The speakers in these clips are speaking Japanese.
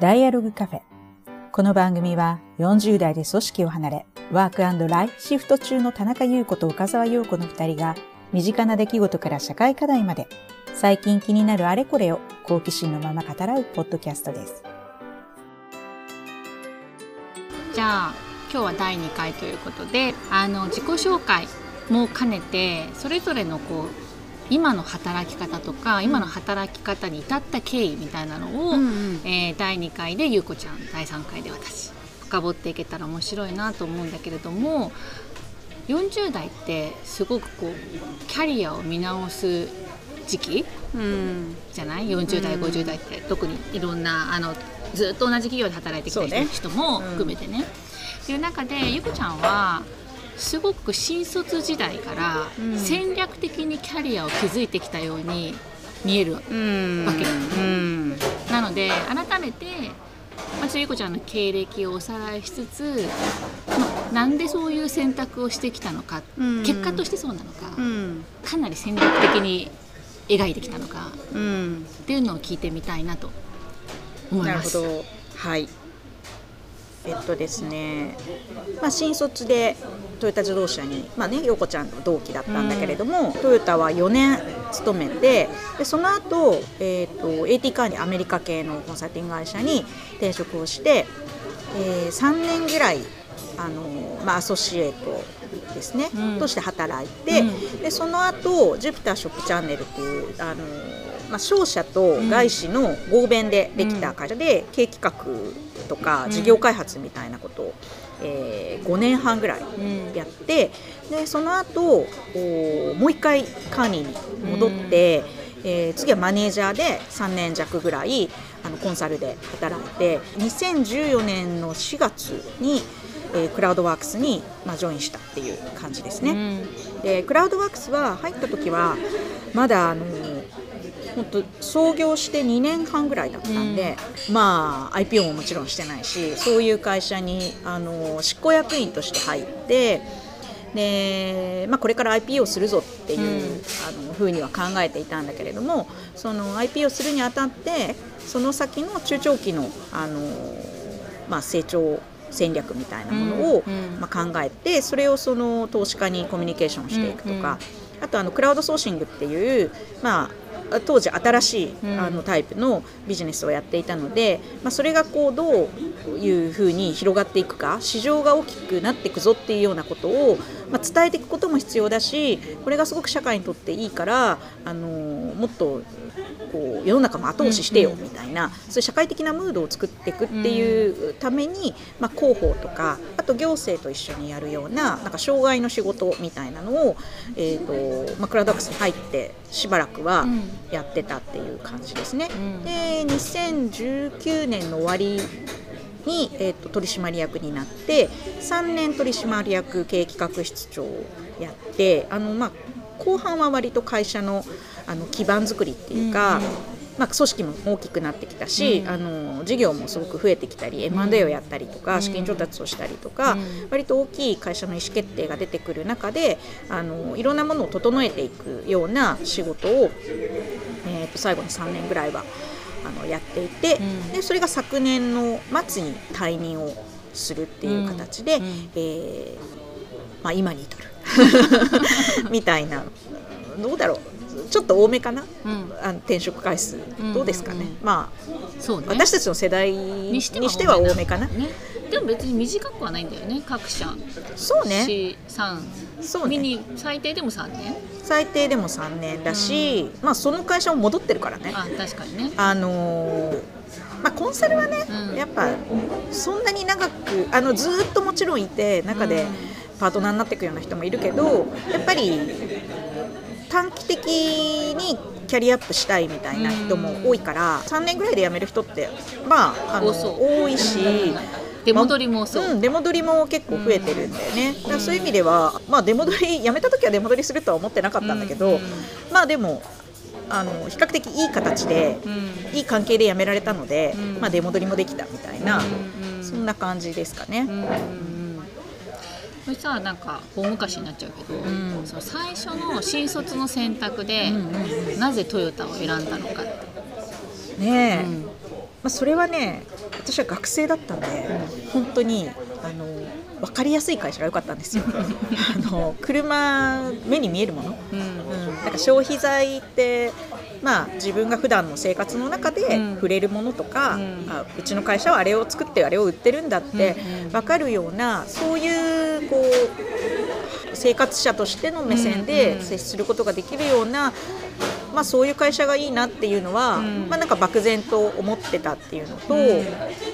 ダイアログカフェ。この番組は40代で組織を離れ、ワークライフシフト中の田中優子と岡沢陽子の二人が、身近な出来事から社会課題まで、最近気になるあれこれを好奇心のまま語らうポッドキャストです。じゃあ今日は第2回ということであの自己紹介も兼ねてそれぞれのこう今の働き方とか今の働き方に至った経緯みたいなのを、うんうん、えー、第2回でゆうこちゃん第3回で私深掘っていけたら面白いなと思うんだけれども40代ってすごくこうキャリアを見直す時期、うん、じゃない？40代、うん、50代って特にいろんなあのずっと同じ企業で働いてきた人も含めてね。っていう中でゆこちゃんはすごく新卒時代から戦略的にキャリアを築いてきたように見えるわけ、うん、なので改めて私ゆこちゃんの経歴をおさらいしつつ、まあ、なんでそういう選択をしてきたのか、うん、結果としてそうなのか、うん、かなり戦略的に描いてきたのか、うん、っていうのを聞いてみたいなと思います。はいえっとですね、まあ、新卒でトヨタ自動車に、まあね、陽子ちゃんの同期だったんだけれども、うん、トヨタは4年勤めてでその後、えーと、AT カーにアメリカ系のコンサルティング会社に転職をして、えー、3年ぐらいあの、まあ、アソシエイトですね、うん、として働いて、うん、でその後ジュピターショップチャンネルっていうあのまあ、商社と外資の合弁でできた会社で、経営企画とか事業開発みたいなことを、えー、5年半ぐらいやって、でその後おもう一回カーニーに戻って、えー、次はマネージャーで3年弱ぐらいあのコンサルで働いて2014年の4月に、えー、クラウドワークスに、まあ、ジョインしたっていう感じですね。うん、でクラウドワークスは入った時はまだあの本当創業して2年半ぐらいだったんで、うん、まあ IPO ももちろんしてないしそういう会社にあの執行役員として入ってで、まあ、これから IPO するぞっていう、うん、あのふうには考えていたんだけれどもその IPO するにあたってその先の中長期のあの、まあ、成長戦略みたいなものを、まあ、考えてそれをその投資家にコミュニケーションしていくとか、あとあのクラウドソーシングっていう、まあ、当時新しいあのタイプのビジネスをやっていたので、まあ、それがこうどういうふうに広がっていくか市場が大きくなっていくぞっていうようなことを、まあ、伝えていくことも必要だしこれがすごく社会にとっていいからあのもっとこう世の中も後押ししてよみたいな、そういう社会的なムードを作っていくっていうために、まあ、広報とかあと行政と一緒にやるようななんか障害の仕事みたいなのを、えーとまあ、クラウドワークスに入ってしばらくはやってたっていう感じですね。で2019年の終わりに、えーと、取締役になって3年取締役経営企画室長をやってあの、まあ、後半は割と会社のあの基盤作りっていうか、うんうん、まあ、組織も大きくなってきたし、うん、あの事業もすごく増えてきたり M&A をやったりとか、資金調達をしたりとか、うん、割と大きい会社の意思決定が出てくる中であのいろんなものを整えていくような仕事を、えー、と最後の3年ぐらいはあのやっていて、うん、でそれが昨年の末に退任をするっていう形で、うん、えー、まあ、今に至る。みたいな。どうだろうちょっと多めかな、うん、あの転職回数、どうですかね、まあそうね、私たちの世代にしては多めかな。ね。でも別に短くはないんだよね。各社。そうね。3そうね。最低でも3年。最低でも3年だし、うん、まあその会社も戻ってるからね。あ確かにね。あのー、まあ、コンサルはね、うん、やっぱそんなに長くあのずっともちろんいて中でパートナーになっていくような人もいるけどやっぱり短期的にキャリアアップしたいみたいな人も多いから3年ぐらいで辞める人ってまああの多いし。出戻りもそう、うん、出戻りも結構増えてるんだよね、だからそういう意味では、まあ、出戻り辞めた時は出戻りするとは思ってなかったんだけど、まあでもあの比較的いい形で、いい関係で辞められたので、まあ、出戻りもできたみたいな、そんな感じですかね。これさなんか大昔になっちゃうけど、うん、その最初の新卒の選択で、うんなぜトヨタを選んだのかねえ、うん、あ、それはね私は学生だったんで、本当にあの分かりやすい会社が良かったんですよ。あの車目に見えるもの、うん。うん、なんか消費財ってまあ、自分が普段の生活の中でうん。触れるものとか、うん。あうちの会社はあれを作ってあれを売ってるんだって分かるようなそういうこう生活者としての目線うんうんで接することができるような、まあ、そういう会社がいいなっていうのは、うん。まあ、なんか漠然と思ってたっていうのと、うん。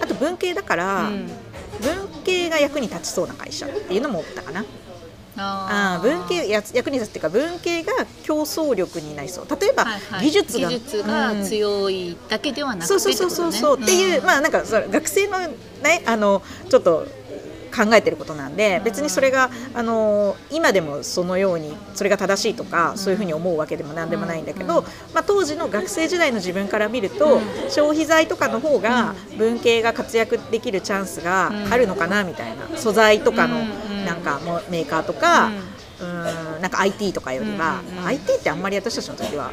あと文系だから、うん。文系が役に立ちそうな会社っていうのも思ったかな。ああー文系や役に立つっていうか文系が競争力になりそう。例えば、はいはい。技術が技術がうん。強いだけではなくてそうそうそうそうそう、っていうまあなんかそれ学生のねあのちょっと考えてることなんで別にそれがあの今でもそのようにそれが正しいとかそういうふうに思うわけでもなんでもないんだけど、うん。まあ、当時の学生時代の自分から見ると、うん。消費財とかの方が文系が活躍できるチャンスがあるのかなみたいな素材とかのうん。なんかもうメーカーとか、うん。うんなんか IT とかよりは、うん。うん。うん IT ってあんまり私たちの時は、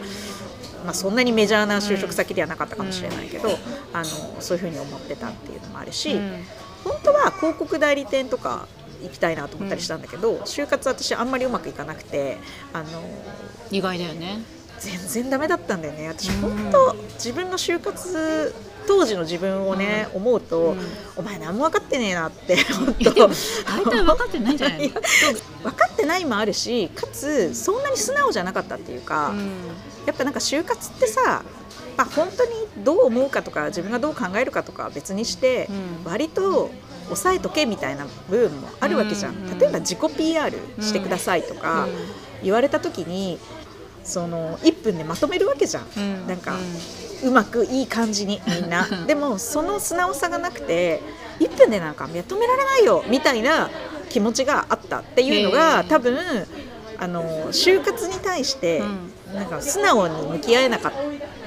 まあ、そんなにメジャーな就職先ではなかったかもしれないけど、あのそういうふうに思ってたっていうのもあるし、うん本当は広告代理店とか行きたいなと思ったりしたんだけど、就活私あんまりうまくいかなくてあの意外だよね。全然ダメだったんだよね。私うん。本当自分の就活当時の自分をね、思うと、うん。お前何も分かってねえなって 本当。大体分かってないんじゃない 分かってないもあるしかつそんなに素直じゃなかったっていうか、やっぱなんか就活ってさ、まあ、本当にどう思うかとか自分がどう考えるかとかは別にして、うん。割と抑えとけみたいな部分もあるわけじゃん、うん。例えば自己 PR してくださいとかうん。言われた時にその1分でまとめるわけじゃん、うん。なんかうまくいい感じに みんな。でもその素直さがなくて1分でなんかまとめられないよみたいな気持ちがあったっていうのへがー。多分あの就活に対してなんか素直に向き合えなかっ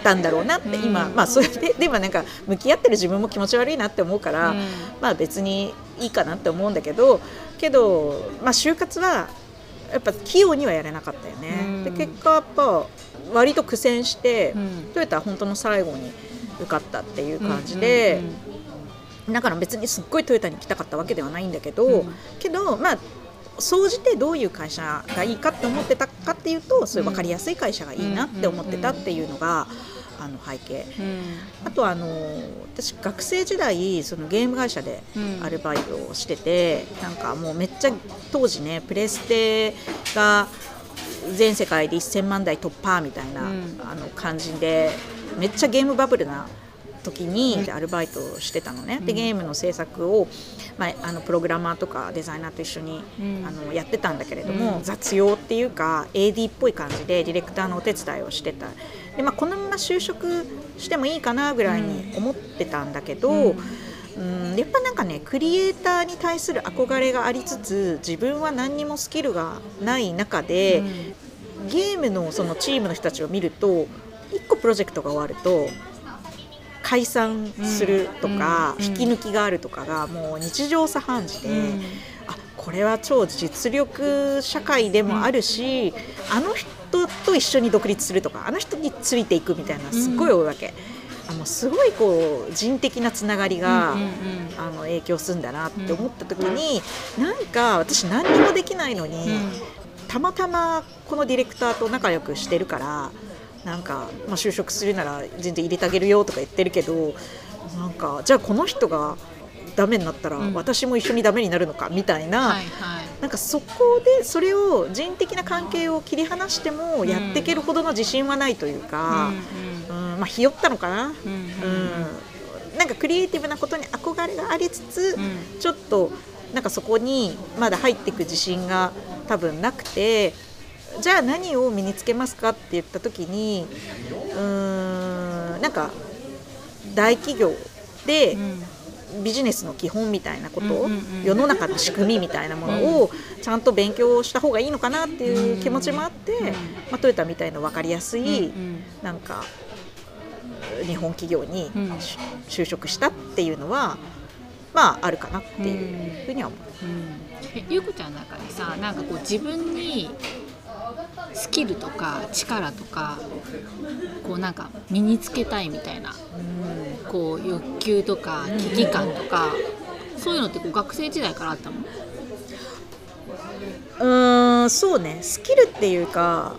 たんだろうなって今、うん。まあそれで でもなんか向き合ってる自分も気持ち悪いなって思うから、うん。まあ別にいいかなって思うんだけどけど、まあ、就活はやっぱ器用にはやれなかったよね。うん。で結果やっぱ割と苦戦して、うん。トヨタは本当の最後に受かったっていう感じで、だから別にすっごいトヨタに来たかったわけではないんだけど、うん。けどまあ総じてどういう会社がいいかって思ってたかっていうとそういう分かりやすい会社がいいなって思ってたっていうのが、あの背景。うん。あとはあの私学生時代そのゲーム会社でうんアルバイトをしてて、なんかもうめっちゃ当時ねプレステが全世界で1000万台突破みたいな、うん。あの感じでめっちゃゲームバブルな時にアルバイトをしてたのね、でうん。ゲームの制作を、まあ、あのプログラマーとかデザイナーと一緒に、うん。あのやってたんだけれども、うん。雑用っていうか AD っぽい感じでディレクターのお手伝いをしてた。で、まあ、このまま就職してもいいかなぐらいに思ってたんだけど、うん。うんやっぱなんかねクリエイターに対する憧れがありつつ自分は何にもスキルがない中で、ゲームのそのチームの人たちを見ると1個プロジェクトが終わると解散するとか、うん。引き抜きがあるとかがもう日常茶飯事で、うん。あこれは超実力社会でもあるし、あの人と一緒に独立するとかあの人についていくみたいなすっごい多いわけ。あもうすごいこう人的なつながりが、あの影響するんだなって思った時に、なんか私何にもできないのに、たまたまこのディレクターと仲良くしてるからなんか、まあ、就職するなら全然入れてあげるよとか言ってるけどなんかじゃあこの人がダメになったらうん。私も一緒にダメになるのか？みたいな、はいはい。なんかそこでそれを人的な関係を切り離してもやっていけるほどの自信はないというか、うんまあ、ひよったのかな？うんうんうん。なんかクリエイティブなことに憧れがありつつ、うん。ちょっとなんかそこにまだ入っていく自信が多分なくてじゃあ何を身につけますかって言った時にうーんなんか大企業でうん。ビジネスの基本みたいなこと、うんうんうん。世の中の仕組みみたいなものをちゃんと勉強した方がいいのかなっていう気持ちもあって、うんまあ、トヨタみたいな分かりやすい、うんなんか日本企業に就職したっていうのはまああるかなっていうふうには思う。うん。えゆうこちゃんの中でさなんかこう自分にスキルとか力とかこうなんか身につけたいみたいなこう欲求とか危機感とか、そういうのってこう学生時代からあったの？うーんそうね。スキルっていうか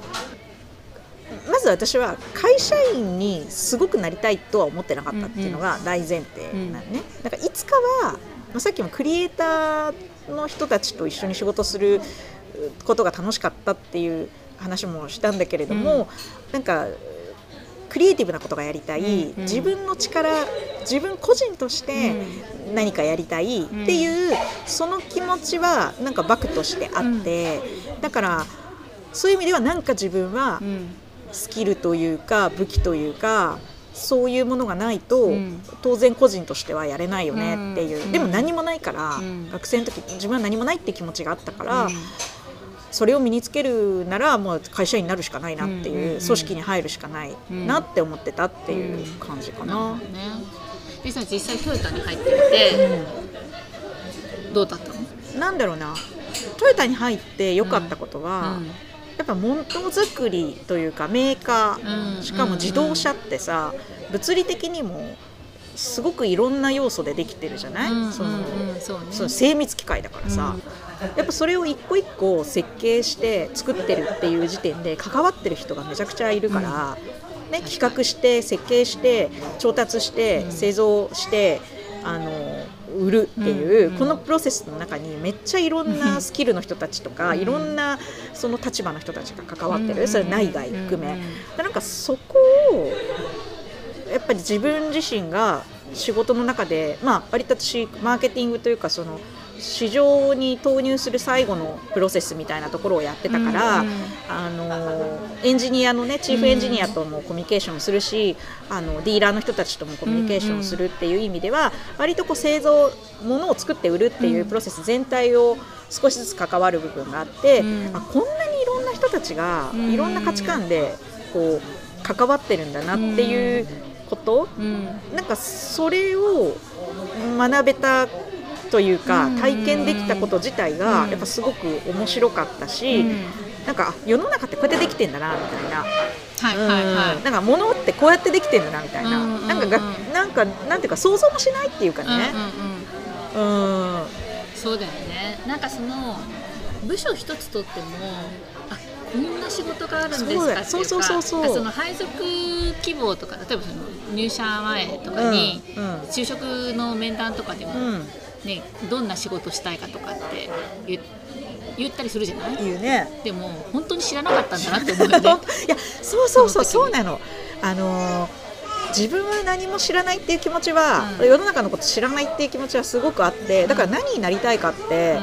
まず私は会社員にすごくなりたいとは思ってなかったっていうのが大前提なのね、だからいつかは、まあ、さっきもクリエイターの人たちと一緒に仕事することが楽しかったっていう話もしたんだけれども、うん、なんかクリエイティブなことがやりたい、うんうん、自分の力自分個人として何かやりたいっていう、うん、その気持ちはなんかバクとしてあって、うん、だからそういう意味ではなんか自分はスキルというか武器というかそういうものがないと、うん、当然個人としてはやれないよねっていう、うん、でも何もないから、うん、学生の時自分は何もないって気持ちがあったから、それを身につけるならもう会社員になるしかないなっていう、組織に入るしかないなって思ってたっていう感じかな。ね、実際トヨタに入ってみて、どうだったの？なんだろうな。トヨタに入って良かったことは、やっぱものづくりというかメーカー、しかも自動車ってさ、物理的にもすごくいろんな要素でできてるじゃない、そのその精密機械だからさ、やっぱそれを一個一個設計して作ってるっていう時点で関わってる人がめちゃくちゃいるから、ね、企画して設計して調達して製造してあの売るっていう、このプロセスの中にめっちゃいろんなスキルの人たちとか、いろんなその立場の人たちが関わってる、それ内外含め、なんかそこをやっぱり自分自身が仕事の中で、まあ、割と私マーケティングというかその市場に投入する最後のプロセスみたいなところをやってたから、うんうん、あのエンジニアのねチーフエンジニアともコミュニケーションするし、あのディーラーの人たちともコミュニケーションするっていう意味では、割とこう製造ものを作って売るっていうプロセス全体を少しずつ関わる部分があって、うん、あこんなにいろんな人たちがいろんな価値観でこう関わってるんだなっていうこと、うん、なんかそれを学べたというか体験できたこと自体がやっぱすごく面白かったし、なんか世の中ってこうやってできてんだなみたいな。はいはいはい、なんか物ってこうやってできてんだなみたいな、うんうんうん、なんかがなんかなんていうか想像もしないっていうかね、うん、うん、そうだよね。なんかその部署一つとってもあこんな仕事があるんですかっていうかそうそうそうそうその配属希望とか例えばその入社前とかに、うんうん、就職の面談とかでも、うん。ね、どんな仕事したいかとかって言言ったりするじゃない？言うね。でも本当に知らなかったんだなって思うよね。いやそうそうそうそうなの。あの自分は何も知らないっていう気持ちは、うん、世の中のこと知らないっていう気持ちはすごくあってだから何になりたいかって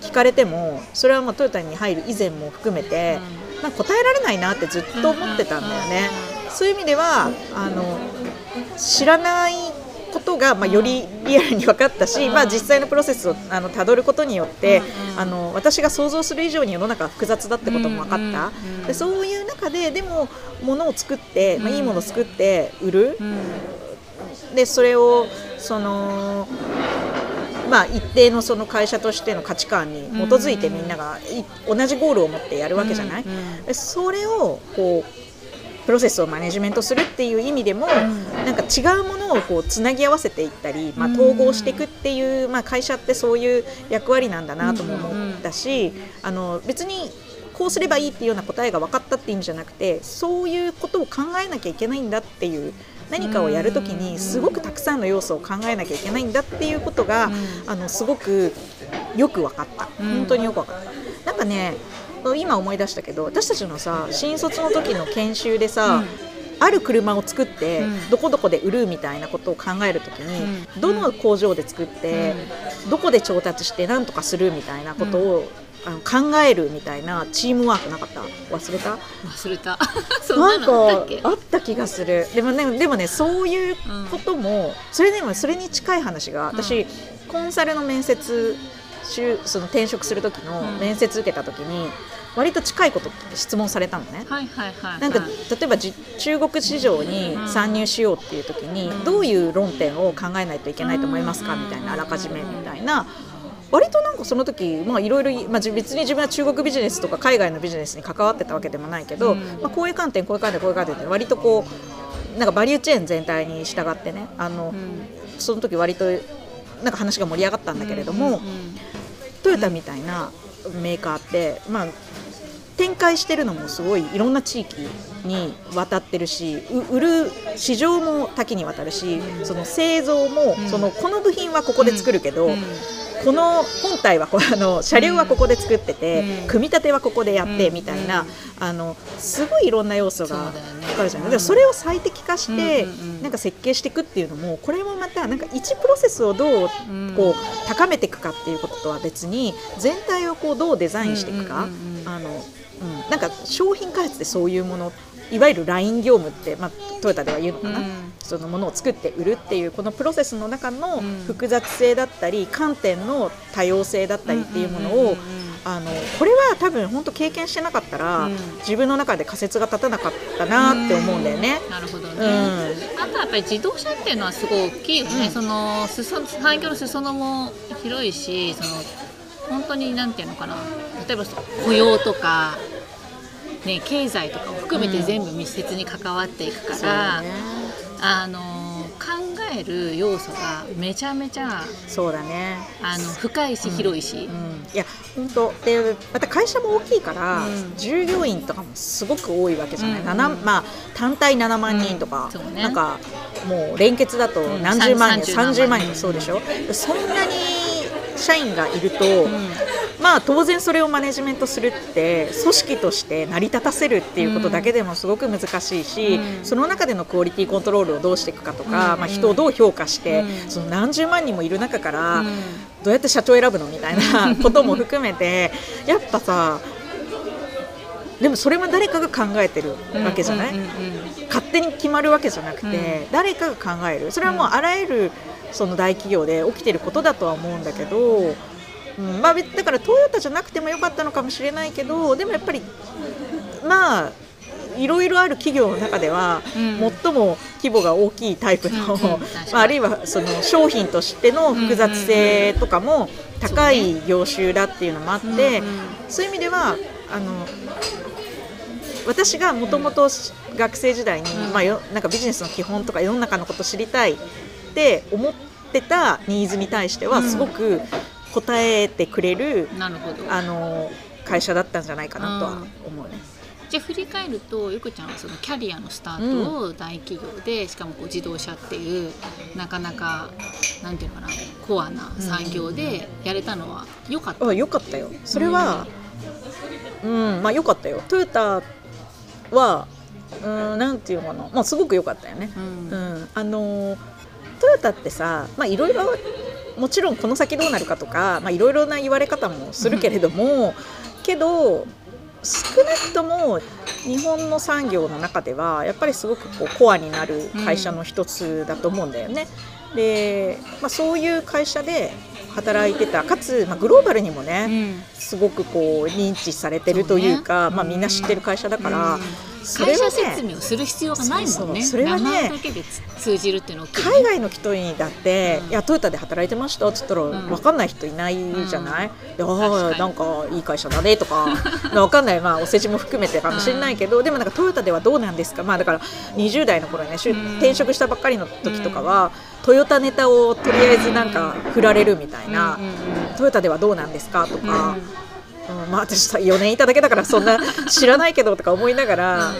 聞かれてもそれはまあトヨタに入る以前も含めて、うん、なんか答えられないなってずっと思ってたんだよね。そういう意味ではあの知らないことが、まあ、よりリアルに分かったし、まあ、実際のプロセスをあの辿ることによって、あの私が想像する以上に世の中は複雑だってことも分かった、でそういう中ででも物を作って、まあ、いいものを作って売る、でそれをそのまあ、一定のその会社としての価値観に基づいてみんなが同じゴールを持ってやるわけじゃない、でそれをこうプロセスをマネジメントするっていう意味でも、うん、なんか違うものをこうつなぎ合わせていったり、まあ、統合していくっていう、まあ、会社ってそういう役割なんだなとも思ったし、あの別にこうすればいいっていうような答えが分かったって意味じゃなくてそういうことを考えなきゃいけないんだっていう何かをやるときにすごくたくさんの要素を考えなきゃいけないんだっていうことが、あのすごくよく分かった。本当によく分かった。なんかね今思い出したけど私たちのさ新卒の時の研修でさ、うん。ある車を作って、うん、どこどこで売るみたいなことを考えるときに、うん、どの工場で作って、うん、どこで調達して何とかするみたいなことを、あの考えるみたいなチームワークなかった？忘れた？忘れた。なんかあった気がする。でもねでもねそういうことも、それでもそれに近い話が私、コンサルの面接その転職する時の面接受けた時に、割と近いことって質問されたのね。はいはいはい、なんか例えば中国市場に参入しようっていう時に、どういう論点を考えないといけないと思いますか？みたいなあらかじめみたいな。割となんかその時まあいろいろまあ別に自分は中国ビジネスとか海外のビジネスに関わってたわけでもないけど、まあこういう観点こういう観点こういう観点って割とこうなんかバリューチェーン全体に従ってね。あの、その時割となんか話が盛り上がったんだけれども、トヨタみたいなメーカーって、まあ、展開してるのもすごいいろんな地域に渡ってるしう売る市場も多岐にわたるしその製造も、うん。そのこの部品はここで作るけど、うん。この本体はこあの車両はここで作ってて、うん。組み立てはここでやってうん。みたいな、うんあのすごいいろんな要素がそうだよね。あるじゃない、うんでそれを最適化して、なんか設計していくっていうのもこれもまたなんか1プロセスをどううん。こう高めていくかっていうこととは別に全体をこうどうデザインしていくか、あのうん、なんか商品開発ってそういうものいわゆるライン業務って、まあ、トヨタでは言うのかな、うん。そのものを作って売るっていうこのプロセスの中のうん。複雑性だったり観点の多様性だったりっていうものをあのこれは多分本当経験してなかったら、うん。自分の中で仮説が立たなかったなって思うんだよね。なるほどね、うん。あとはやっぱり自動車っていうのはすごい大きいよね、うん。その裾産業の裾野も広いしその本当になんていうのかな。例えば雇用とか、ね、経済とかを含めて全部密接に関わっていくから、そうだね。あの考える要素がめちゃめちゃそうだね。あの深いし広いし、うん、いや本当でまた会社も大きいから、うん。従業員とかもすごく多いわけじゃない、うん。七まあ、単体7万人とか、ね。なんかもう連結だとん何十万人、30 30万。人うんそうでしょ、そんなに社員がいると、うんまあ当然それをマネジメントするって組織として成り立たせるっていうことだけでもすごく難しいし、うん。その中でのクオリティコントロールをどうしていくかとか、うん。まあ、人をどう評価して、うん。その何十万人もいる中から、うん。どうやって社長選ぶのみたいな ことも含めてやっぱさでもそれも誰かが考えてるわけじゃない、勝手に決まるわけじゃなくて、うん。誰かが考える。それはもうあらゆるその大企業で起きてることだとは思うんだけど、うんまあ、別だからトヨタじゃなくてもよかったのかもしれないけどでもやっぱりまあいろいろある企業の中では、うん。最も規模が大きいタイプの、まあ、あるいはその商品としての複雑性とかも高い業種だっていうのもあって、そういう意味ではあの私がもともと学生時代に、うん。まあ、よなんかビジネスの基本とか世の中のこと知りたいって思ってたニーズに対してはうん。すごく答えてくれる、なるほど。あの会社だったんじゃないかなとは思うね。じゃあ振り返るとゆくちゃんはそのキャリアのスタートを大企業で、しかもこう自動車っていうなかなかなんていうのかなコアな産業でやれたのは良かった、あ良かったよ。それはうん、まあ良かったよ。トヨタはうんなんていうのかな。まあすごく良かったよね。うん。うん、あのトヨタってさまあいろいろもちろんこの先どうなるかとかまあいろいろな言われ方もするけれどもけど少なくとも日本の産業の中ではやっぱりすごくこうコアになる会社の一つだと思うんだよね。で、まあ、そういう会社で働いてたかつ、まあ、グローバルにもね、うん。すごくこう認知されてるというかまあ、みんな知ってる会社だから、うん会社ね説明をする必要がないもんね。それはね名前だけで通じるっていうのね。海外の人にだって「うん。いやトヨタで働いてました」っつったらん。分かんない人いないじゃない、であ確かに。あなんかいい会社だねとか 分かんない、まあ、お世辞も含めてかもしれないけど、でもなんかトヨタではどうなんですか、まあ、だから20代の頃ね、転職したばっかりの時とかは、トヨタネタをとりあえずなんか振られるみたいな、うんうんうんトヨタではどうなんですか？とか。うんうんまあ、私さ4年いただけだからそんな知らないけどとか思いながら、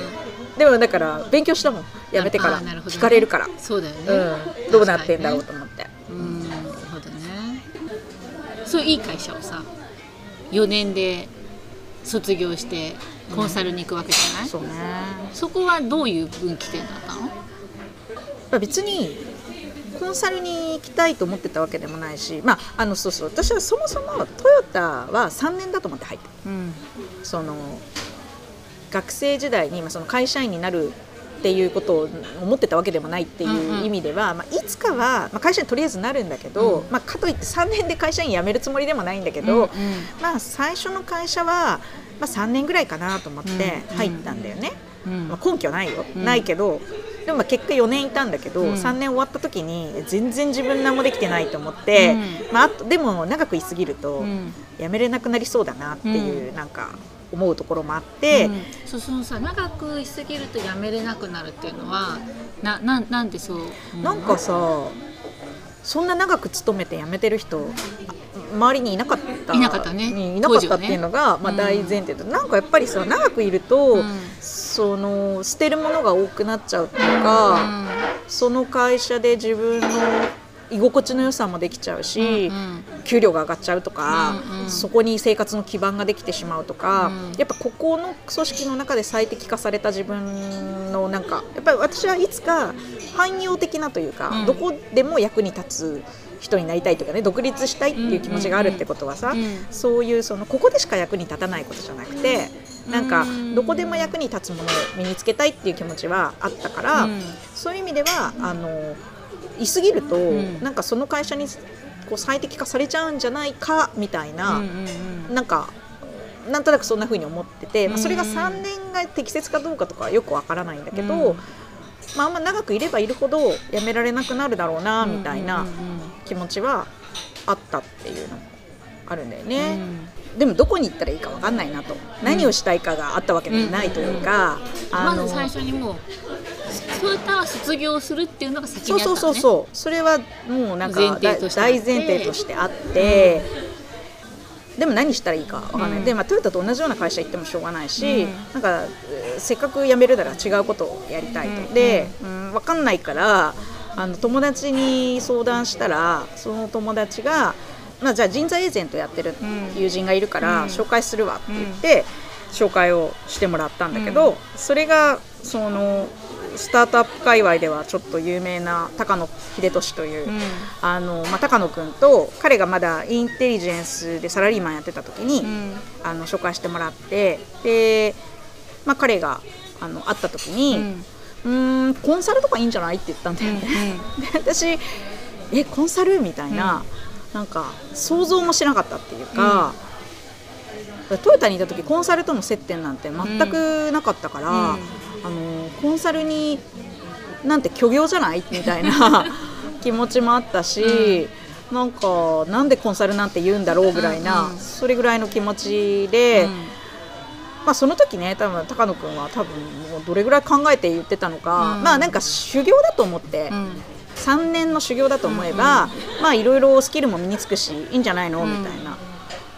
でもだから勉強したもん。やめてから。聞かれるから、そうだよね、うん、どうなってんだろうと思って、うん。なるほどね。そういういい会社をさ4年で卒業してコンサルに行くわけじゃない、そうね。そこはどういう分岐点だったの？まあ別にコンサルに行きたいと思ってたわけでもないし、まあ、あのそうそう私はそもそもトヨタは3年だと思って入った。うん。その学生時代にまあその会社員になるっていうことを思ってたわけでもないってうんいううん意味では、まあ、いつかは、まあ、会社員とりあえずなるんだけど、うん。まあ、かといって3年で会社員辞めるつもりでもないんだけうんど、まあ、最初の会社は、まあ、3年ぐらいかなと思ってうん入ったんだよね。うん。まあ、根拠ないよ、うん。ないけどでもまあ結果4年いたんだけど、うん。3年終わった時に全然自分何もできてないと思って、うん。まあ、でも長くいすぎるとうん。やめれなくなりそうだなっていう、なんか思うところもあって、うん。そうそのさ長くいすぎるとやめれなくなるっていうのはなななんでそう、う？なんかさそんな長く勤めて辞めてる人あ周りにいなかった？いなかったね。にいなかったっていうのが、まあ、うん。大前提で、なんかやっぱりさ長くいると、うん。その捨てるものが多くなっちゃうっていうか、その会社で自分の居心地の良さもできちゃうし、うんうん。給料が上がっちゃうとか、うんうん。そこに生活の基盤ができてしまうとか、うん。やっぱここの組織の中で最適化された自分のなんかやっぱり私はいつか汎用的なというか、うん。どこでも役に立つ人になりたいとかね独立したいっていう気持ちがあるってことはさ、うんそういうそのここでしか役に立たないことじゃなくてなんかうんどこでも役に立つものを身につけたいっていう気持ちはあったから、うん。そういう意味ではあのいすぎると、ん。なんかその会社にこう最適化されちゃうんじゃないかみたいな、なんかなんとなくそんな風に思ってて、まあ、それがうん3年が適切かどうかとかはよくわからないんだけど、うんまあ、あんま長くいればいるほどやめられなくなるだろうなみたいな気持ちはあったっていうのもあるんだようん。ね。でもどこに行ったらいいかわかんないなと、何をしたいかがあったわけでもないというか、まず最初にもうそういった卒業するっていうのが先そうにあったのね。そうそうそうそれはもうなんか大前提としてあって、でも何したらいいかわかんない、うん。で、まあ、トヨタと同じような会社行ってもしょうがないし、うん。なんかえーせっかく辞めるなら違うことをやりたいと、うん。で、うん、分かんないからあの友達に相談したらその友達が、まあ、じゃあ人材エージェントやってるうん友人がいるからうん。紹介するわって言って、紹介をしてもらったんだけど、それがそのスタートアップ界隈ではちょっと有名な高野秀俊という、うん。あのまあ、高野君と彼がまだインテリジェンスでサラリーマンやってた時に、うん。あの紹介してもらってで、まあ、彼があの会った時に、うん。うーんコンサルとかいいんじゃないって言ったんだよね。で私えコンサルみたいな、なんか想像もしなかったっていうか、トヨタにいた時コンサルとの接点なんて全くなかったから、うんあのコンサルになんて虚業じゃない？みたいな 気持ちもあったし、なんかなんでコンサルなんて言うんだろうぐらいな、うんうんそれぐらいの気持ちで。うん。まあ、その時ね多分高野君は多分もうどれぐらい考えて言ってたのか、うん。まあなんか修行だと思って、うん。3年の修行だと思えば、まあいろいろスキルも身につくしいいんじゃないの、みたいな。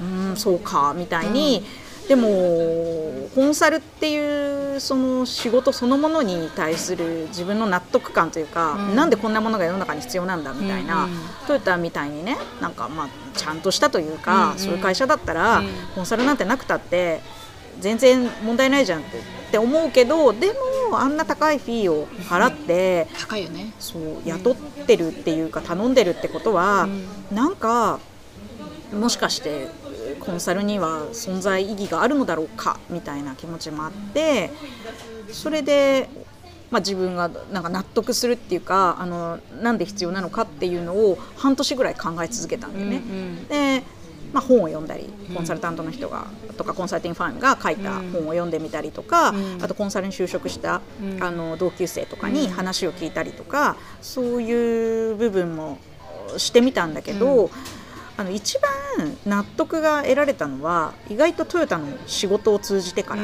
うんそうかみたいに、でもコンサルっていうその仕事そのものに対する自分の納得感というか、うん。なんでこんなものが世の中に必要なんだみたいな、うん。うんトヨタみたいにねなんかまあちゃんとしたというか、うん。うんそういう会社だったら、うん。コンサルなんてなくたって全然問題ないじゃんってって思うけどでもあんな高いフィーを払って。高いよね。そう雇ってるっていうか頼んでるってことは、なんかもしかしてコンサルには存在意義があるのだろうかみたいな気持ちもあってそれで、まあ、自分がなんか納得するっていうかあのなんで必要なのかっていうのを半年ぐらい考え続けたんだよね。うんでまあ、本を読んだりコンサルタントの人がとかコンサルティングファームが書いた本を読んでみたりとか、うん。あとコンサルに就職した、うん。あの同級生とかに話を聞いたりとか、そういう部分もしてみたんだけど、うんあの一番納得が得られたのは意外とトヨタの仕事を通じてから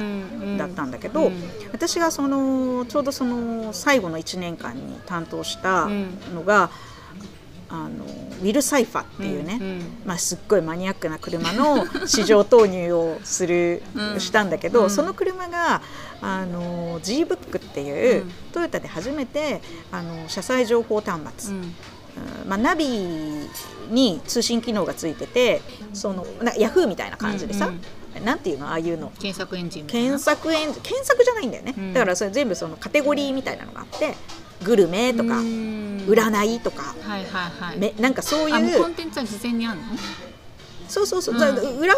だったんだけど、うん。私がそのちょうどその最後の1年間に担当したのが、あのウィル・サイファっていうね、うんまあ、すっごいマニアックな車の 市場投入をする、うん。したんだけど、うん。その車があの G ブックっていう、うん。トヨタで初めてあの車載情報端末、うんうんまあ、ナビに通信機能がついててそのなヤフーみたいな感じでさ、なんていうのああいうの。検索エンジン検索エンジン検索じゃないんだよね、うん。だからそれ全部そのカテゴリーみたいなのがあってグルメとか、うん。占いとか、はいはいはい。めなんかそういうコンテンツは事前にあるの？そうそうそう、うん。だ裏側に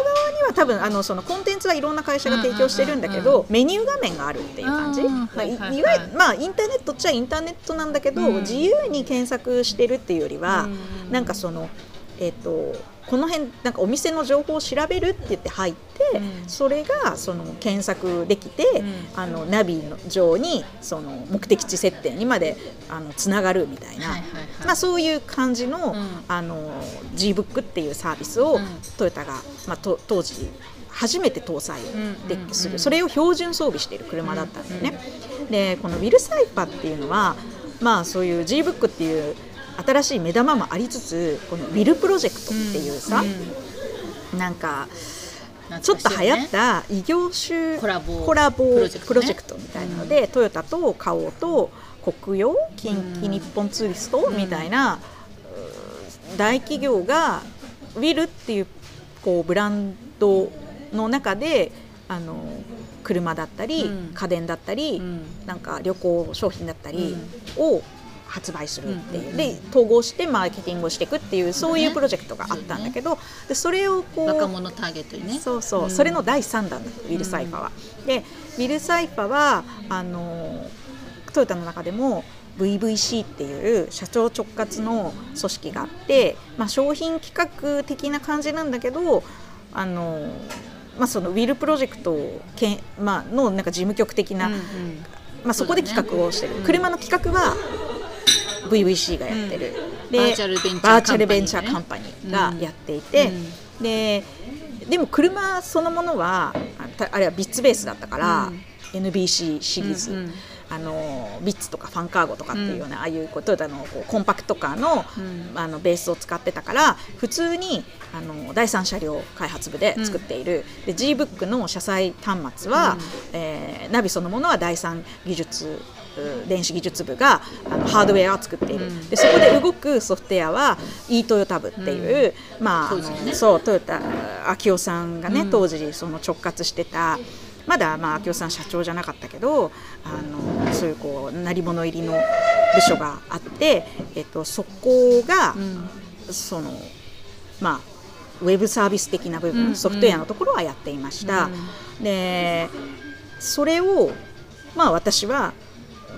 は多分あのそのコンテンツはいろんな会社が提供してるんだけど、メニュー画面があるっていう感じ、うんまあ、いわゆるまあインターネットっちゃインターネットなんだけど、うん自由に検索してるっていうよりは、うん。なんかそのえっ、とこの辺なんかお店の情報を調べるって言って入って、うん。それがその検索できて、うん。あのナビの上にその目的地設定にまであのつながるみたいな、はいはいはい。まあ、そういう感じの,、うん。あの G ブックっていうサービスをうん。トヨタが、まあ、と当時初めて搭載でうんうんうんする。それを標準装備している車だったんだよね。でこのウィルサイパーっていうのはまあそういう G ブックっていう新しい目玉もありつつこのウィルプロジェクトっていうさ、なんかちょっと流行った異業種コラボコラボプロジェクトみたいなので、トヨタと花王と国用近畿日本ツーリストみたいな、大企業がウィルっていうこうブランドの中であの車だったり、うん。家電だったり、うん。なんか旅行商品だったりを発売するっていう、で統合してマーケティングをしていくっていうそういうプロジェクトがあったんだけど、でそれをこう若者ターゲットにね。そうそう、ん。それの第3弾だウィル・サイファは。でウィル・サイファはあのトヨタの中でも VVC っていう社長直轄の組織があって、まあ、商品企画的な感じなんだけどあの、まあ、その WiLL プロジェクトをけん、まあのなんか事務局的な、うんうん。まあ、そこで企画をしてる、ね。車の企画は VVC がやってる、でバーチャルベンチャーバーチャルベンチャカンーカンパニー。がやっていて、うん。ででも車そのものはあれはヴィッツベースだったから、うん。NBC シリーズ、うんうん。あのヴィッツとかファンカーゴとかっていうような、ああいうこうトヨタのこうコンパクトカーの,、うん。あのベースを使ってたから普通にあの第三車両開発部で作っている、で G ブックの車載端末は、えーナビそのものは第三技術う電子技術部があのハードウェアを作っている、うん。でそこで動くソフトウェアは e トヨタ部っていう、まああの当時ね。そうトヨタ秋夫さんがね、うん。当時その直括してたまだまあ秋夫さん社長じゃなかったけどあのそういうこう鳴り物入りの部署があって、えっと、そこが、うん。そのまあウェブサービス的な部分、うん。ソフトウェアのところはやっていました。でそれをまあ私は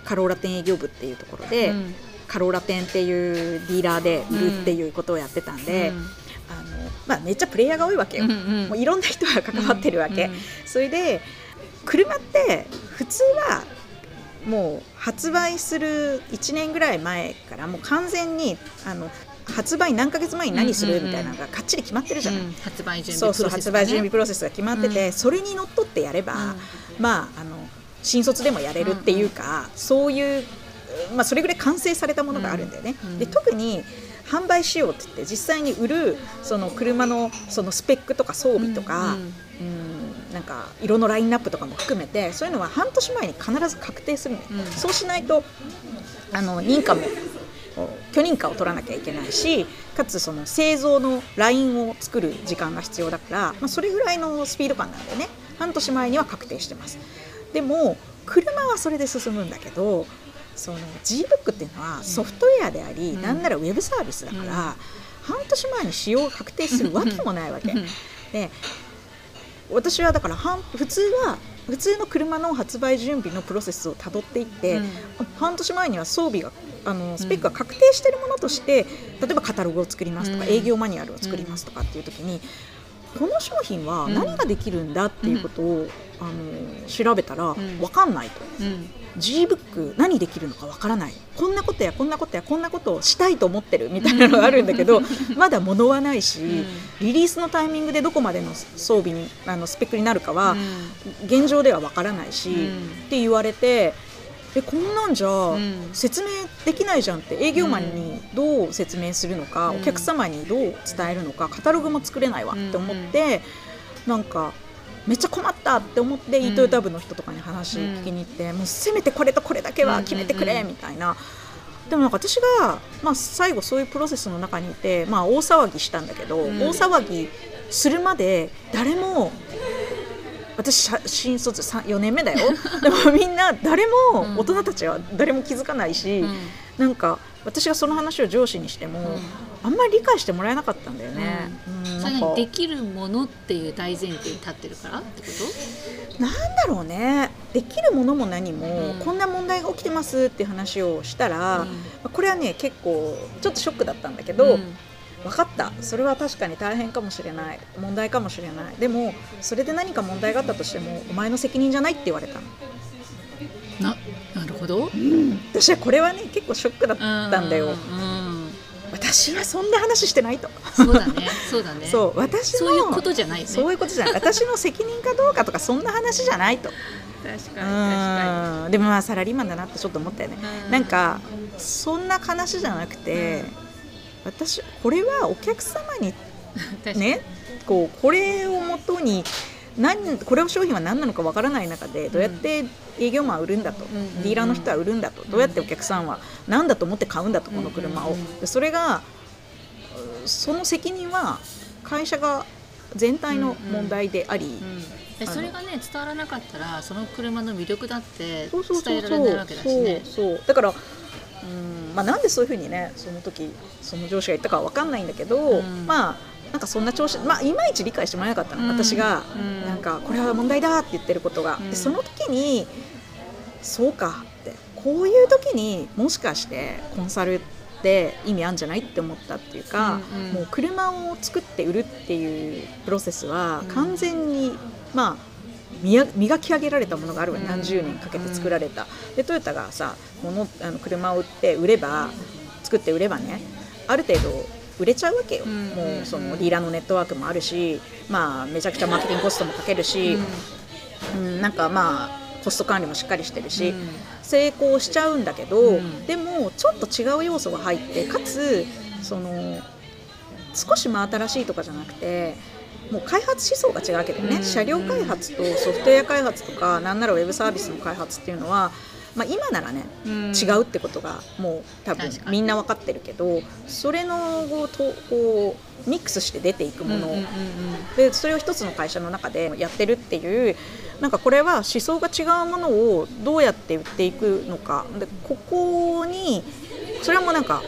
カローラ店営業部っていうところで、うん。カローラ店っていうディーラーで売るっていうことをやってたんで、うん。あのまあ、めっちゃプレイヤーが多いわけよ、うんうんもういろんな人が関わってるわけ、うんうん。それで車って普通はもう発売する1年ぐらい前からもう完全にあの発売何ヶ月前に何するみたいなのがかっちり決まってるじゃない、うん。発売準そうそう備プロセスがね。発売準備プロセスが決まってて、うん。それにのっとってやれば、うん。まああの新卒でもやれるっていうか、そういう、まあ、それぐらい完成されたものがあるんだよね。うんで特に販売しようって言って実際に売るその車のそのスペックとか装備とか、うんうんなんか色のラインナップとかも含めてそういうのは半年前に必ず確定するのよ、うん。そうしないとあの認可も許認可を取らなきゃいけないしかつその製造のラインを作る時間が必要だから、まあ、それぐらいのスピード感なんでね。半年前には確定してますでも車はそれで進むんだけどその G ブックっていうのはソフトウェアであり、うん。なんならウェブサービスだから、うん。半年前に使用が確定するわけもないわけ、うん。で私はだから半普通は普通の車の発売準備のプロセスをたどっていって、うん。半年前には装備があのスペックが確定しているものとして、例えばカタログを作りますとか、うん。営業マニュアルを作りますとかっていう時に、この商品は何ができるんだっていうことを、あの調べたらん。分かんないと。うん、G ブック何できるのかわからない。こんなことやこんなことやこんなことをしたいと思ってるみたいなのがあるんだけど まだ物はないし、ん。リリースのタイミングでどこまでの装備にあのスペックになるかは、う現状ではわからないし、うん。って言われてえこんなんじゃん。説明できないじゃんって営業マンにどう説明するのか、うん。お客様にどう伝えるのかカタログも作れないわって思って、なんかめっちゃ困ったって思って、イートヨタ部の人とかに話聞きに行って、もうせめてこれとこれだけは決めてくれみたいな。でもなんか私が、まあ、最後そういうプロセスの中にいて、まあ、大騒ぎしたんだけど、ん。大騒ぎするまで誰も私新卒さん4年目だよ。でもみんな誰も、うん。大人たちは誰も気づかないし、うん。なんか私がその話を上司にしても、うん。あんまり理解してもらえなかったんだよね。うん。できるものっていう大前提に立ってるからってこと？なんだろうね。できるものも何も、うん。こんな問題が起きてますっていう話をしたら、うん。これはね結構ちょっとショックだったんだけど、うん分かった。それは確かに大変かもしれない。問題かもしれない。でもそれで何か問題があったとしてもお前の責任じゃないって言われたの、ななるほど。私はこれはね結構ショックだったんだよ、うん私私はそんな話してないと。そうだね。そうだね。そう。私のそういうことじゃないよね。そういうことじゃない。私の責任かどうかとかそんな話じゃないと。確かうん。でもまあサラリーマンだなってちょっと思ったよね。うん。なんかそんな話じゃなくて、私これはお客様にね こうこれをもとに何これを商品は何なのかわからない中でどうやって営業マンは売るんだと、んうんうん。ディーラーの人は売るんだとどうやってお客さんは何だと思って買うんだとこの車を、うんそれがうその責任は会社が全体の問題であり、うそれがね伝わらなかったらその車の魅力だって伝えられないわけだしね。そう。だからうん。まあなんでそういうふうにねその時その上司が言ったかは分かんないんだけど、うん。まあなんかそんな調子まあいまいち理解してもらえなかったの、うん。私が、うん。なんかこれは問題だって言ってることが、うん。でその時にそうかってこういう時にもしかしてコンサルって意味あるんじゃないって思ったっていうか、もう車を作って売るっていうプロセスはうん。完全に、まあ磨磨き上げられたものがあるわ、うん。何十年かけて作られた、でトヨタがさものあの車を売って売れば作って売ればねある程度売れちゃうわけよ、うん。もうそのディーラーのネットワークもあるし、まあ、めちゃくちゃマーケティングコストもかけるし、うんなんかまあコスト管理もしっかりしてるし、うん。成功しちゃうんだけど、うん。でもちょっと違う要素が入ってかつその少し真新しいとかじゃなくてもう開発思想が違うわけだよね、うん。車両開発とソフトウェア開発とかなんならウェブサービスの開発っていうのは、まあ、今ならねうん。違うってことがもう多分みんな分かってるけどそれのこうとこうミックスして出ていくもの、でそれを一つの会社の中でやってるっていうなんかこれは思想が違うものをどうやって売っていくのか。でここにそれはもうなんか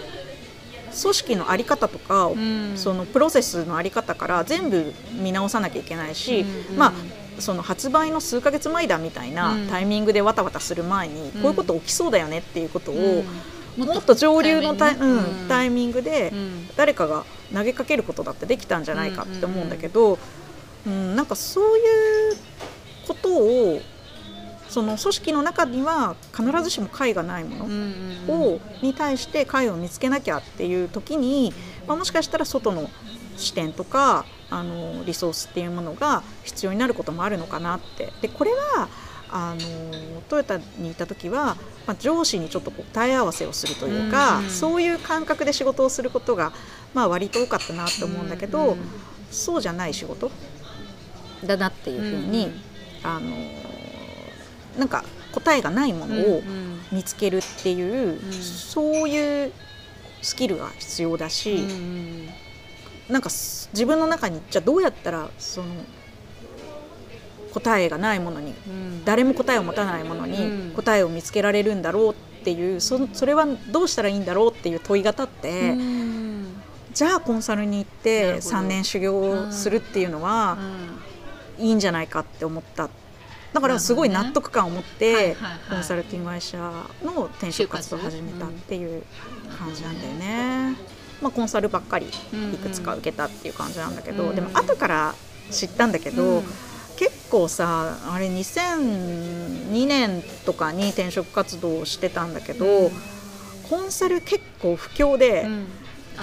組織の在り方とか、うん。そのプロセスの在り方から全部見直さなきゃいけないし、うんうん。まあその発売の数ヶ月前だみたいなうん。タイミングでわたわたする前に、こういうこと起きそうだよねっていうことを、うん。もっと上流のタイ,、うんタイミングで、うん。誰かが投げかけることだってできたんじゃないかって思うんだけど、うんなんかそういうことをその組織の中には必ずしも解がないものを、に対して解を見つけなきゃっていう時に、まあ、もしかしたら外の視点とかあのリソースっていうものが必要になることもあるのかなって。でこれはあのトヨタにいた時は、まあ、上司にちょっと答え合わせをするというか、うんうんそういう感覚で仕事をすることが、まあ、割と多かったなと思うんだけど、うんうん。そうじゃない仕事だなっていうふうに、うんうん。あのなんか答えがないものをうん見つけるっていう、ん。そういうスキルが必要だし、うんうん。なんかす自分の中にじゃあどうやったらその答えがないものにうん。誰も答えを持たないものうん。に答えを見つけられるんだろうっていうそそれはどうしたらいいんだろうっていう問いが立って、うん。じゃあコンサルに行っなてるほど。3年修行するっていうのはいいんじゃないかって思っただからすごい納得感を持って、コンサルティング会社の転職活動を始めたっていう感じなんだよね。まあ、コンサルばっかりいくつか受けたっていう感じなんだけど、うんでも後から知ったんだけど、うん。結構さあれ2002年とかに転職活動をしてたんだけど、うん。コンサル結構不況で、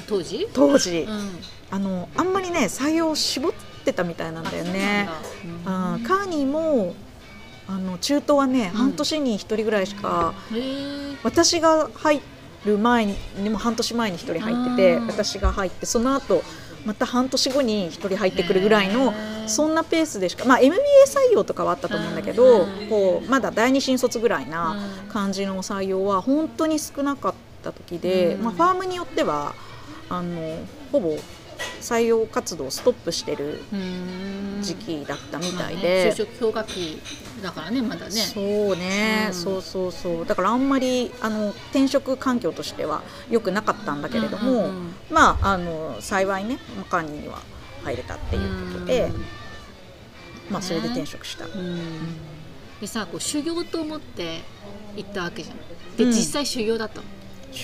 当時？当時、うん。あのあんまりね採用を絞ってたみたいなんだよね。カーニーもあの中東はね、うん。半年に1人ぐらいしか私が入る前にでも半年前に1人入っててうん私が入ってその後また半年後に1人入ってくるぐらいのそんなペースでしか、まあ、MBA 採用とかはあったと思うんだけど、うんこうまだ第二新卒ぐらいなうん。感じの採用は本当に少なかった時で、うん。まあ、ファームによってはあのほぼ採用活動をストップしてるうん。時期だったみたいまあねで。就職氷河期だからねまだね。そうね、うん。そうそうそう。だからあんまりあの転職環境としては良くなかったんだけれども、うんうんうん。まああの幸いねマカーニーには入れたっていうことで、まあそれで転職した、うん。でさこう修行と思って行ったわけじゃん。で、うん。実際修行だったの？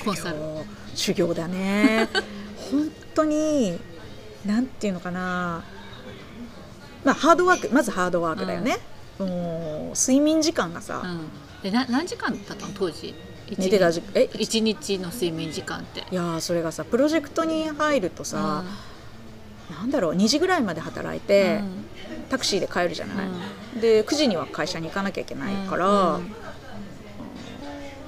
コンサル。修行。だね。本当になんていうのかな。まあハードワークまずハードワークだよね、もう睡眠時間がさ、うん。でな何時間だったの？当時？寝てた時え？一日の睡眠時間って。いやーそれがさプロジェクトに入るとさ、なんだろう2時ぐらいまで働いて、タクシーで帰るじゃない、で9時には会社に行かなきゃいけないから、うん。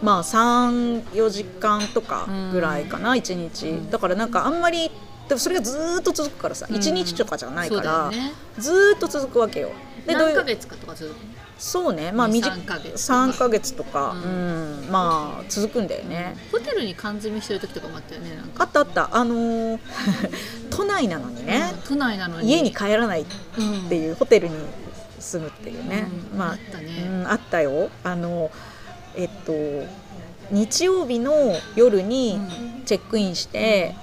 まあ34時間とかぐらいかな、1日。だからなんかあんまりでもそれがずーっと続くからさ、うん。1日とかじゃないから、ね。ずーっと続くわけよで何ヶ月かとかずっとそうね。まあ二短三ヶ月とか。3ヶ月とか、ううん。まあ続くんだよね、ホテルに缶詰してる時とかもあったよねあったあった。あのー 都内なのにね、うん都内なのに。家に帰らないっっていうホテルに住むっていうね、うん。まああったね。うん、あったよ。あのえっと日曜日の夜にチェックインして、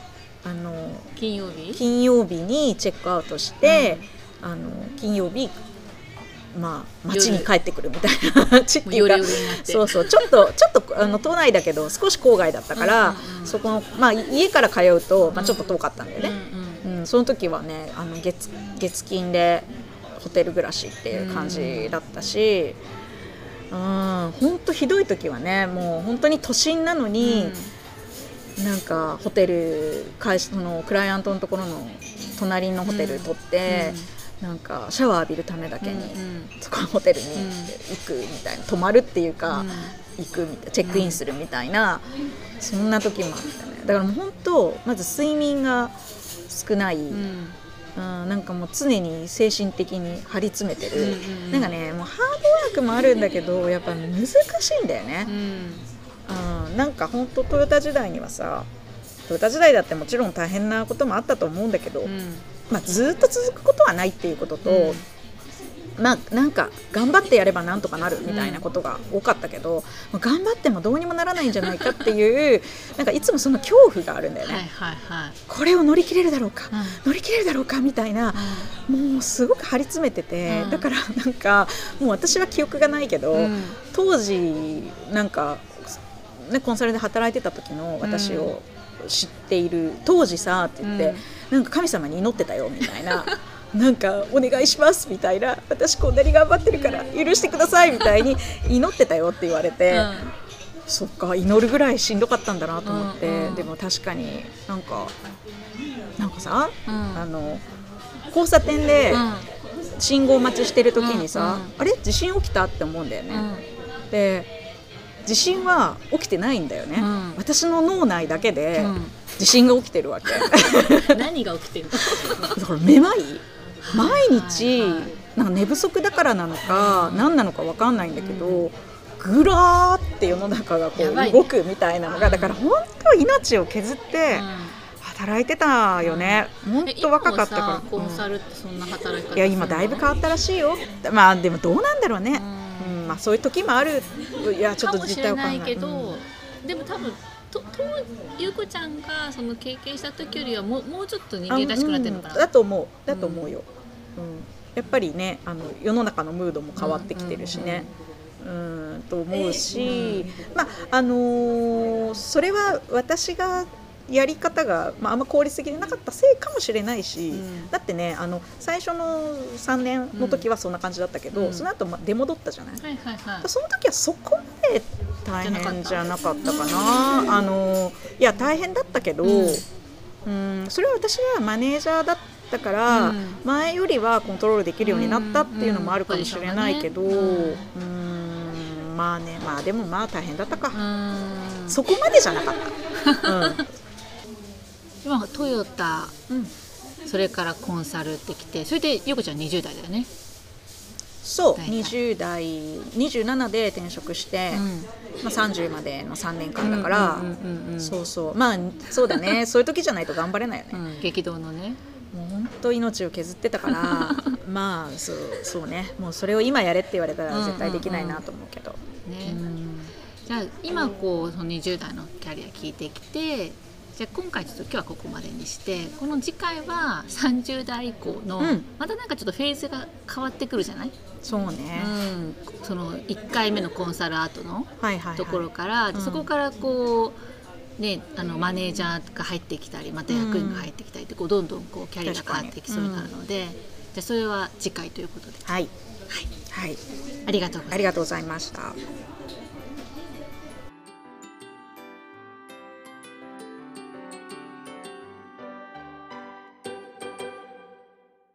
あの金曜日？金曜日にチェックアウトして、あの金曜日まあ街に帰ってくるみたいな街っていうかもう夜々になって。そうそうちょっと ちょっとあの都内だけど少し郊外だったから、そこのまあ家から通うと、まあ、ちょっと遠かったんだよね、うんその時はねあの月月金でホテル暮らしっていう感じだったし、うん、本当ひどい時はねもう本当に都心なのに、なんかホテル会社そのクライアントのところの隣のホテル取って、なんかシャワー浴びるためだけに、そこのホテルにうん。行くみたいな泊まるっていうか、行くみたいチェックインするみたいな、そんな時もあったねだからもう本当まず睡眠が少ない、うん。なんかもう常に精神的に張り詰めてる、うなんかねもうハードワークもあるんだけどやっぱ難しいんだよね。う、ん。うん、なんか本当トヨタ時代にはさトヨタ時代だってもちろん大変なこともあったと思うんだけど、うんまあ、ずっと続くことはないっていうことと、まあなんか頑張ってやればなんとかなるみたいなことが多かったけど、まあ頑張ってもどうにもならないんじゃないかっていうなんかいつもその恐怖があるんだよね、はいはいはい。これを乗り切れるだろうか、うん。乗り切れるだろうかみたいな、もうすごく張り詰めてて、うん。だからなんかもう私は記憶がないけど、うん。当時なんか、ね、コンサルで働いてた時の私を知っている、当時さって言って、うんなんか神様に祈ってたよみたいな。なんかお願いしますみたいな。私こんなに頑張ってるから許してくださいみたいに祈ってたよって言われて、そっか祈るぐらいしんどかったんだなと思って、うんうんでも確かになんかなんかさ、うん。あの交差点で信号待ちしてる時にさ、うんうんあれ？地震起きた？って思うんだよね、で地震は起きてないんだよね、うん。私の脳内だけでうん。地震が起きてるわけ。う ん何が起きてるの？だからめまい。毎日はいはいなんか寝不足だからなのか何なのか分かんないんだけど、ぐらーって世の中がこう動くみたいなのがだから本当命を削ってうん。働いてたよね、本え当若かったから。コンサルってそんな働いや今だいぶ変わったらしいよまあでもどうなんだろうね、ううんまあ、そういう時もある。いやちょっと実態わかんない。けど、うん。でも多分ととゆうこちゃんがその経験した時よりはもうもうちょっと人間らしくなってるのかあな、うんだと思うだと思うよ、うん。やっぱりねあの世の中のムードも変わってきてるしね、うん。と思うし、まああのーそれは私がやり方が、まあ、あんま効率的でなかったせいかもしれないし、うん。だってねあの最初の3年の時はそんな感じだったけど、うん。その後まあ出戻ったじゃない、はいはいはい。その時はそこまで大変じゃなかったかな。あのいや大変だったけど、うん。うんそれは私はマネージャーだったから、うん。前よりはコントロールできるようになったっていうのもあるかもしれないけど、うん。うん。うんまあねまあでもまあ大変だったか、うん。そこまでじゃなかった。今トヨタうん。うんそれからコンサルってきてそれでゆうこちゃん20代だよね、そう大体20代27で転職して、まあ、30までの3年間だから、うんうんうんうんそうそう。まあそうだね。そういう時じゃないと頑張れないよね、うん激動のね。もう本当命を削ってたから。まあそうそうね。もうそれを今やれって言われたら絶対できないなと思うけど、ね、うんじゃあ今こうその20代のキャリア聞いてきてじゃあ今回ちょっと今日はここまでにしてこの次回は30代以降の、うん。またなんかちょっとフェーズが変わってくるじゃない、そうね、うん、その1回目のコンサルアートのはいはい、はい、ところから、うん。そこからこう、ね、あのマネージャーが入ってきたりまた役員が入ってきたりってこうどんどんこうキャリアが変わってきそうになるので、じゃあそれは次回ということで、はい。はい、はい。ありがとうございました